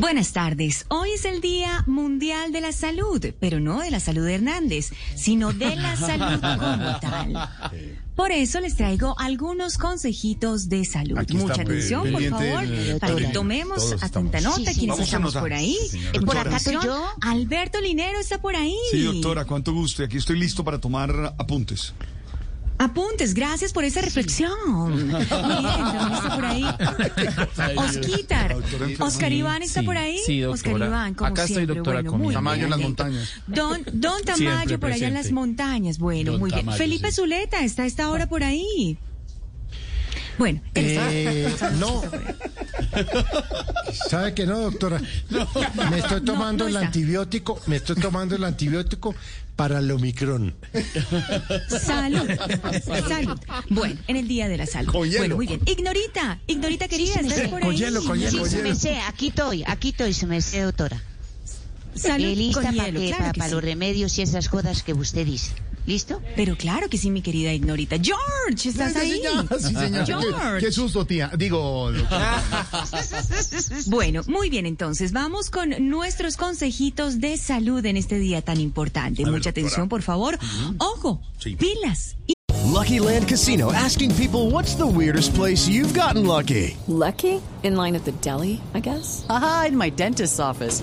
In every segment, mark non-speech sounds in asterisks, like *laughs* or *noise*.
Buenas tardes. Hoy es el Día Mundial de la Salud, pero no de la salud de Hernández, sino de la salud *laughs* como tal. Por eso les traigo algunos consejitos de salud. Aquí Mucha pues, atención, por favor, el para que tomemos atenta nota. Sí, sí, ¿Quiénes vamos a estamos por ahí? Sí. Por acá estoy yo. Alberto Linero está por ahí. Sí, doctora, cuánto gusto. Y Aquí estoy listo para tomar apuntes. Apuntes, gracias por esa reflexión. *laughs* Muy bien, también está por ahí. *laughs* Osquitar. Oscar Iván está Sí, por ahí. sí, Oscar. Iván, como Acá estoy, doctora, bueno, con Tamaño en bien, las montañas. Don, don Tamayo Siempre por allá en las montañas. Bueno, Don muy bien. Tamayo, Felipe sí. Zuleta está a esta hora por ahí. Bueno, él está- Eh, no. *laughs* ¿Sabe que no, doctora? *laughs* Me estoy tomando no el antibiótico, me estoy tomando el antibiótico para el Omicron. Salud. Salud. Bueno, en el Día de la Salud. Con hielo. Bueno, muy bien. Ignorita, Ignorita querida, sí, ¿estás por Con ahí? hielo, con hielo, Sí, con se hielo. me sé, aquí estoy, aquí estoy, se me sé, doctora. Salud lista con para sí. los remedios y esas cosas que usted dice. ¿Listo? Pero claro que sí, mi querida Ignorita. George, ¿estás ahí? Sí, señor. George. Qué susto, tía. Digo. *laughs* Bueno, muy bien, entonces vamos con nuestros consejitos de salud en este día tan importante. ver, Mucha doctora. atención, por favor. Ojo, Sí. pilas. Lucky Land Casino asking people what's the weirdest place you've gotten lucky? Lucky? In line at the deli, I guess? Haha, in my dentist's office.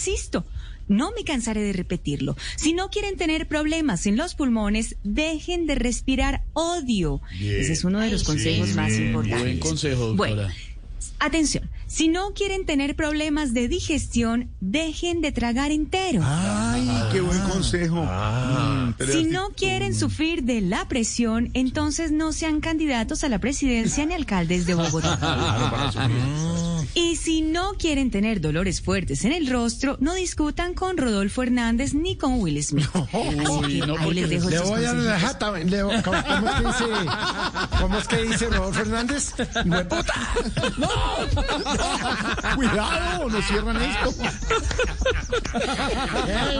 Insisto, no me cansaré de repetirlo. Si no quieren tener problemas en los pulmones, dejen de respirar odio. Ese es uno de los consejos más importantes. Buen consejo, doctora. Bueno, atención. Si no quieren tener problemas de digestión, dejen de tragar entero. Ay, qué buen consejo. Mm, pero Si no quieren sufrir de la presión, entonces no sean candidatos a la presidencia ni alcaldes de Bogotá. *laughs* Y si no quieren tener dolores fuertes en el rostro, no discutan con Rodolfo Hernández ni con Will Smith. Así que no, ahí les dejo Le estos voy a la jata. le- ¿cómo, cómo es que dice, ¿Cómo es que dice Rodolfo Fernández? ¡Hueputa! Cuidado, no cierran esto.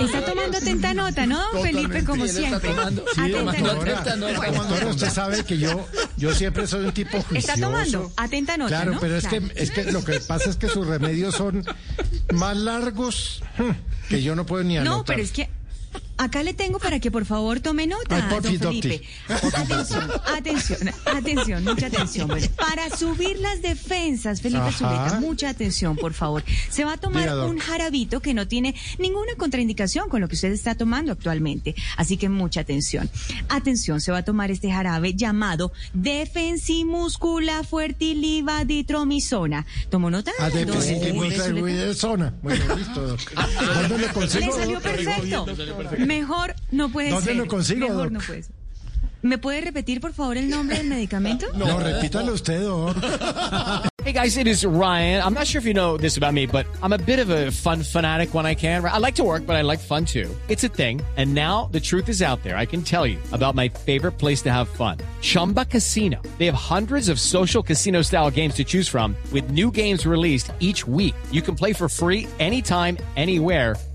Está tomando atenta nota, ¿no, don Felipe? Como siempre. Sí, Atenta nota. usted sabe que yo, yo siempre soy un tipo juicioso. Está tomando atenta nota, Claro, ¿no? pero es Claro. que, es que lo que pasa es que sus remedios son más largos que yo no puedo ni anotar. No, pero es que acá le tengo para que por favor tome nota, Ay, don Felipe. Atención, atención, atención, mucha atención. Bueno, para subir las defensas, Felipe Ajá. Zuleta, mucha atención, por favor. Se va a tomar Diga, un jarabito que no tiene ninguna contraindicación con lo que usted está tomando actualmente. Así que mucha atención. Atención, se va a tomar este jarabe llamado Defensimuscula Fuertilivaditromizona. ¿Tomó nota? Ah, de don Felipe Zuleta? zona. Bueno, listo. ¿Dónde le salió perfecto. Mejor no puede ¿Dónde ser. lo consigo, Mejor doc? no puede ser. ¿Me puede repetir, por favor, el nombre del medicamento? *laughs* No, repítalo usted, doc. *laughs* Hey guys, it is Ryan. I'm not sure if you know this about me, but I'm a bit of a fun fanatic when I can. I like to work, but I like fun too. It's a thing. And now the truth is out there. I can tell you about my favorite place to have fun. Chumba Casino. They have hundreds of social casino style games to choose from with new games released each week. You can play for free anytime, anywhere.